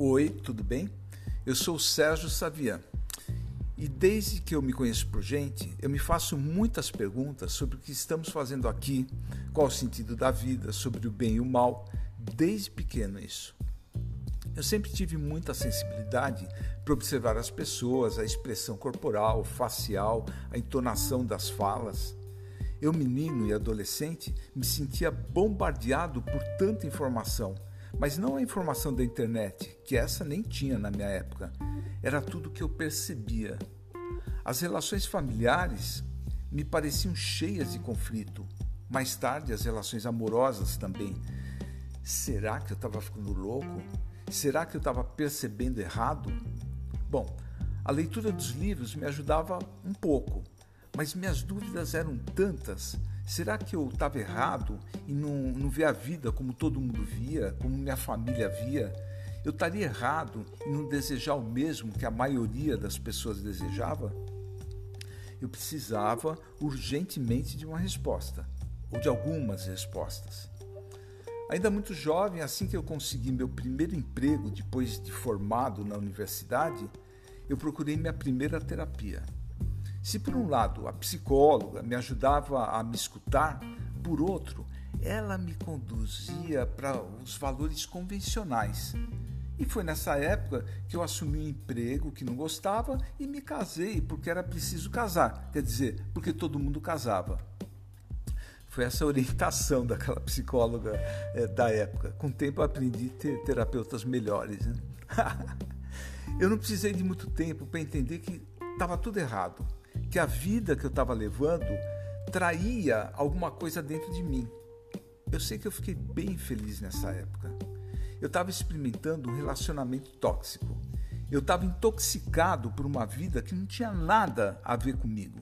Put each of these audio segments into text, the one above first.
Oi, tudo bem? Eu sou o Sérgio Savian e desde que eu me conheço por gente, eu me faço muitas perguntas sobre o que estamos fazendo aqui, qual o sentido da vida, sobre o bem e o mal, desde pequeno isso. Eu sempre tive muita sensibilidade para observar as pessoas, a expressão corporal, facial, a entonação das falas. Eu, menino e adolescente, me sentia bombardeado por tanta informação, mas não a informação da internet, que essa nem tinha na minha época. Era tudo que eu percebia. As relações familiares me pareciam cheias de conflito. Mais tarde, as relações amorosas também. Será que eu estava ficando louco? Será que eu estava percebendo errado? Bom, a leitura dos livros me ajudava um pouco, mas minhas dúvidas eram tantas. Será que eu estava errado e não, não ver a vida como todo mundo via, como minha família via? Eu estaria errado em não desejar o mesmo que a maioria das pessoas desejava? Eu precisava urgentemente de uma resposta, ou de algumas respostas. Ainda muito jovem, assim que eu consegui meu primeiro emprego depois de formado na universidade, eu procurei minha primeira terapia. Se por um lado a psicóloga me ajudava a me escutar, por outro, ela me conduzia para os valores convencionais. E foi nessa época que eu assumi um emprego que não gostava e me casei porque era preciso casar, quer dizer, porque todo mundo casava. Foi essa orientação daquela psicóloga é, da época. Com o tempo eu aprendi a ter terapeutas melhores. Né? eu não precisei de muito tempo para entender que estava tudo errado que a vida que eu estava levando traía alguma coisa dentro de mim. Eu sei que eu fiquei bem feliz nessa época. Eu estava experimentando um relacionamento tóxico. Eu estava intoxicado por uma vida que não tinha nada a ver comigo.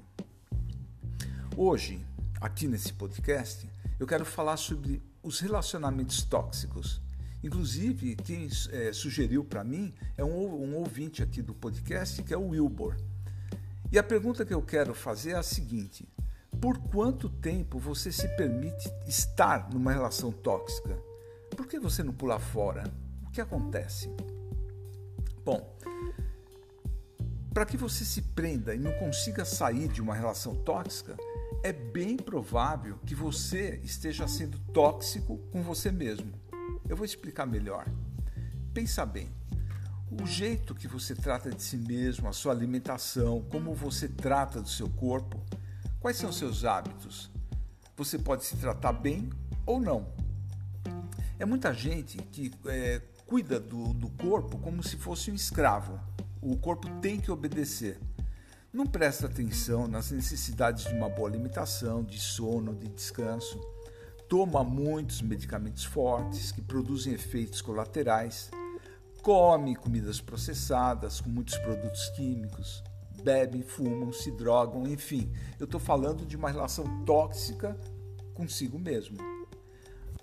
Hoje, aqui nesse podcast, eu quero falar sobre os relacionamentos tóxicos. Inclusive, quem é, sugeriu para mim é um, um ouvinte aqui do podcast, que é o Wilbur. E a pergunta que eu quero fazer é a seguinte: por quanto tempo você se permite estar numa relação tóxica? Por que você não pula fora? O que acontece? Bom, para que você se prenda e não consiga sair de uma relação tóxica, é bem provável que você esteja sendo tóxico com você mesmo. Eu vou explicar melhor. Pensa bem o jeito que você trata de si mesmo, a sua alimentação, como você trata do seu corpo, quais são seus hábitos. Você pode se tratar bem ou não. É muita gente que é, cuida do, do corpo como se fosse um escravo. O corpo tem que obedecer. Não presta atenção nas necessidades de uma boa alimentação, de sono, de descanso. Toma muitos medicamentos fortes que produzem efeitos colaterais come comidas processadas com muitos produtos químicos, bebem, fumam, se drogam, enfim. Eu estou falando de uma relação tóxica consigo mesmo.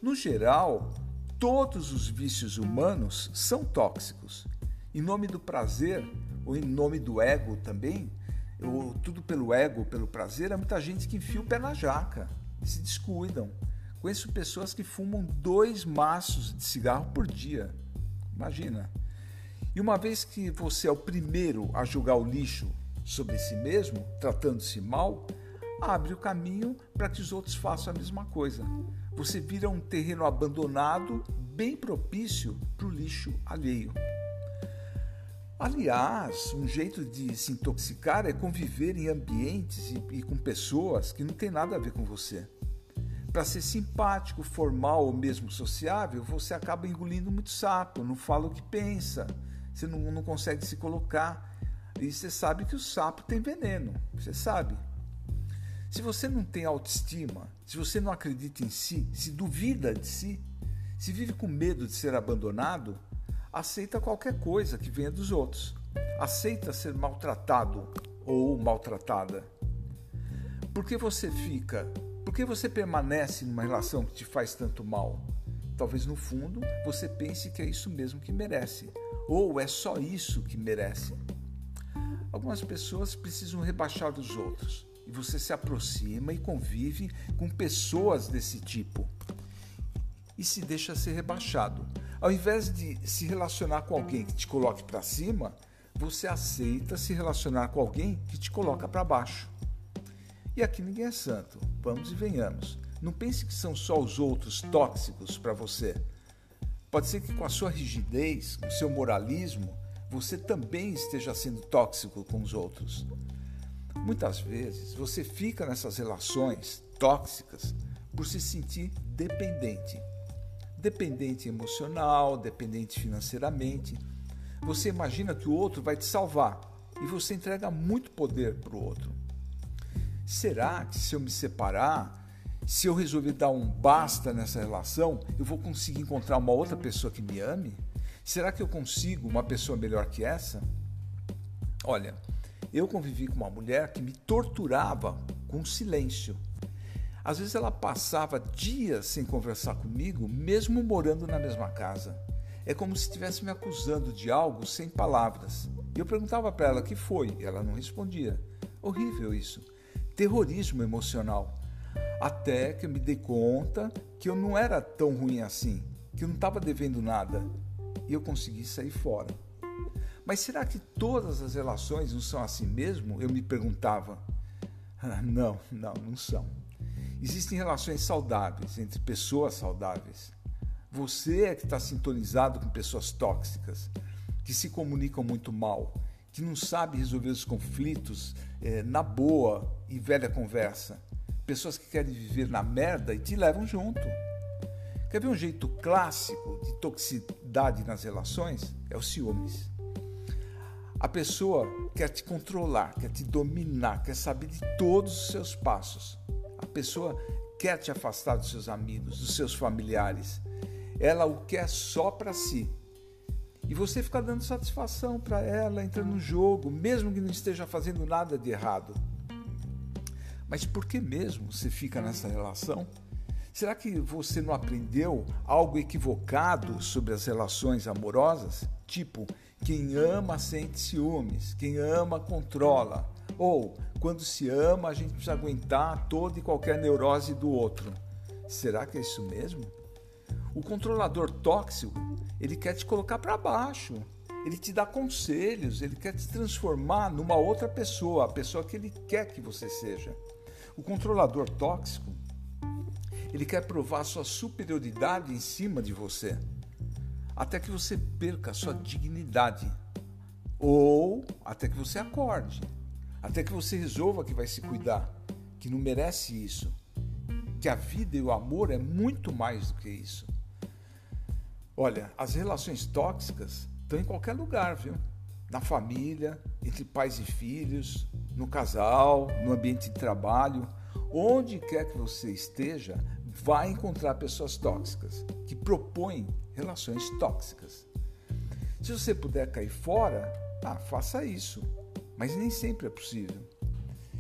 No geral, todos os vícios humanos são tóxicos. Em nome do prazer, ou em nome do ego também, ou tudo pelo ego, pelo prazer, há muita gente que enfia o pé na jaca, se descuidam. Conheço pessoas que fumam dois maços de cigarro por dia. Imagina. E uma vez que você é o primeiro a julgar o lixo sobre si mesmo, tratando-se mal, abre o caminho para que os outros façam a mesma coisa. Você vira um terreno abandonado, bem propício para o lixo alheio. Aliás, um jeito de se intoxicar é conviver em ambientes e, e com pessoas que não têm nada a ver com você para ser simpático, formal ou mesmo sociável, você acaba engolindo muito sapo, não fala o que pensa, você não, não consegue se colocar. E você sabe que o sapo tem veneno, você sabe. Se você não tem autoestima, se você não acredita em si, se duvida de si, se vive com medo de ser abandonado, aceita qualquer coisa que venha dos outros. Aceita ser maltratado ou maltratada. Porque você fica por que você permanece numa relação que te faz tanto mal? Talvez no fundo você pense que é isso mesmo que merece, ou é só isso que merece. Algumas pessoas precisam rebaixar os outros, e você se aproxima e convive com pessoas desse tipo e se deixa ser rebaixado. Ao invés de se relacionar com alguém que te coloque para cima, você aceita se relacionar com alguém que te coloca para baixo. E aqui ninguém é santo, vamos e venhamos. Não pense que são só os outros tóxicos para você. Pode ser que com a sua rigidez, com o seu moralismo, você também esteja sendo tóxico com os outros. Muitas vezes você fica nessas relações tóxicas por se sentir dependente. Dependente emocional, dependente financeiramente. Você imagina que o outro vai te salvar e você entrega muito poder para o outro. Será que se eu me separar, se eu resolver dar um basta nessa relação, eu vou conseguir encontrar uma outra pessoa que me ame? Será que eu consigo uma pessoa melhor que essa? Olha, eu convivi com uma mulher que me torturava com silêncio. Às vezes ela passava dias sem conversar comigo, mesmo morando na mesma casa. É como se estivesse me acusando de algo sem palavras. E eu perguntava para ela o que foi, ela não respondia. Horrível isso. Terrorismo emocional. Até que eu me dei conta que eu não era tão ruim assim, que eu não estava devendo nada e eu consegui sair fora. Mas será que todas as relações não são assim mesmo? Eu me perguntava. Ah, não, não, não são. Existem relações saudáveis entre pessoas saudáveis. Você é que está sintonizado com pessoas tóxicas, que se comunicam muito mal, que não sabe resolver os conflitos é, na boa e velha conversa pessoas que querem viver na merda e te levam junto. Quer ver um jeito clássico de toxicidade nas relações? É o ciúmes. A pessoa quer te controlar, quer te dominar, quer saber de todos os seus passos. A pessoa quer te afastar dos seus amigos, dos seus familiares. Ela o quer só para si. Você fica dando satisfação para ela, entra no jogo, mesmo que não esteja fazendo nada de errado. Mas por que mesmo você fica nessa relação? Será que você não aprendeu algo equivocado sobre as relações amorosas? Tipo, quem ama sente ciúmes, quem ama controla. Ou, quando se ama, a gente precisa aguentar toda e qualquer neurose do outro. Será que é isso mesmo? O controlador tóxico, ele quer te colocar para baixo. Ele te dá conselhos, ele quer te transformar numa outra pessoa, a pessoa que ele quer que você seja. O controlador tóxico, ele quer provar sua superioridade em cima de você, até que você perca sua dignidade, ou até que você acorde, até que você resolva que vai se cuidar, que não merece isso, que a vida e o amor é muito mais do que isso. Olha, as relações tóxicas estão em qualquer lugar, viu? Na família, entre pais e filhos, no casal, no ambiente de trabalho, onde quer que você esteja, vai encontrar pessoas tóxicas que propõem relações tóxicas. Se você puder cair fora, ah, faça isso, mas nem sempre é possível.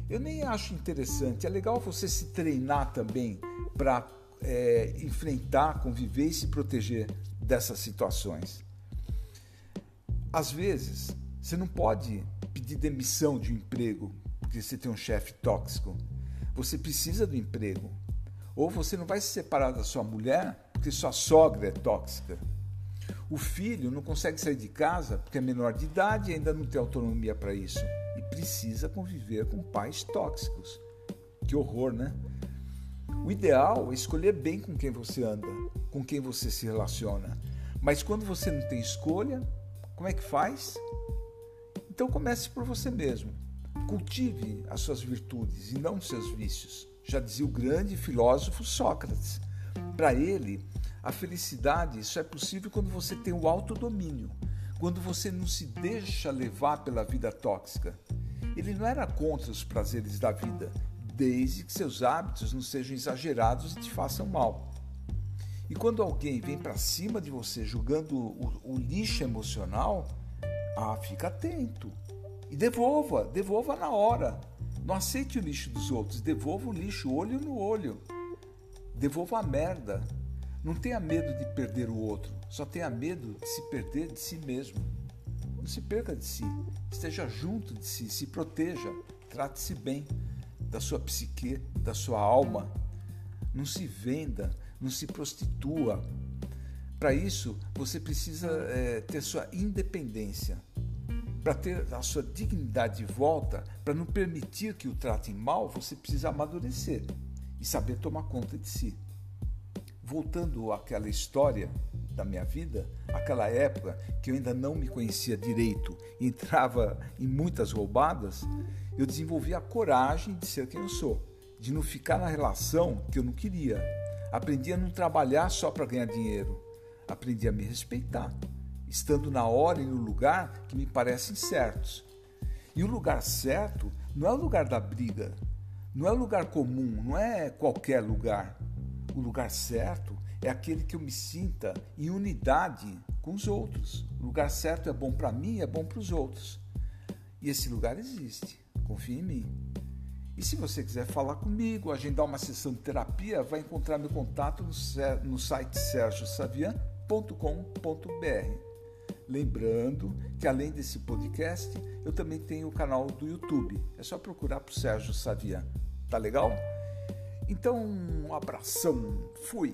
Eu nem acho interessante, é legal você se treinar também para é, enfrentar, conviver e se proteger dessas situações. Às vezes, você não pode pedir demissão de um emprego porque você tem um chefe tóxico. Você precisa do emprego. Ou você não vai se separar da sua mulher porque sua sogra é tóxica. O filho não consegue sair de casa porque é menor de idade e ainda não tem autonomia para isso. E precisa conviver com pais tóxicos. Que horror, né? O ideal é escolher bem com quem você anda, com quem você se relaciona. Mas quando você não tem escolha, como é que faz? Então comece por você mesmo. Cultive as suas virtudes e não os seus vícios. Já dizia o grande filósofo Sócrates. Para ele, a felicidade só é possível quando você tem o autodomínio, quando você não se deixa levar pela vida tóxica. Ele não era contra os prazeres da vida, desde que seus hábitos não sejam exagerados e te façam mal. E quando alguém vem para cima de você julgando o, o lixo emocional, ah, fica atento. E devolva, devolva na hora. Não aceite o lixo dos outros, devolva o lixo olho no olho. Devolva a merda. Não tenha medo de perder o outro, só tenha medo de se perder de si mesmo. Não se perca de si, esteja junto de si, se proteja, trate-se bem da sua psique, da sua alma. Não se venda, não se prostitua Para isso, você precisa é, ter sua independência. Para ter a sua dignidade de volta, para não permitir que o tratem mal, você precisa amadurecer e saber tomar conta de si. Voltando àquela história da minha vida, aquela época que eu ainda não me conhecia direito entrava em muitas roubadas, eu desenvolvi a coragem de ser quem eu sou, de não ficar na relação que eu não queria. Aprendi a não trabalhar só para ganhar dinheiro. Aprendi a me respeitar, estando na hora e no lugar que me parecem certos. E o lugar certo não é o lugar da briga, não é o lugar comum, não é qualquer lugar. O lugar certo é aquele que eu me sinta em unidade com os outros. O lugar certo é bom para mim, é bom para os outros. E esse lugar existe. Confie em mim. E se você quiser falar comigo, agendar uma sessão de terapia, vai encontrar meu contato no, site sergiosavian.com.br. Lembrando que além desse podcast, eu também tenho o canal do YouTube. É só procurar por Sérgio Savian. Tá legal? Então, um abração. Fui.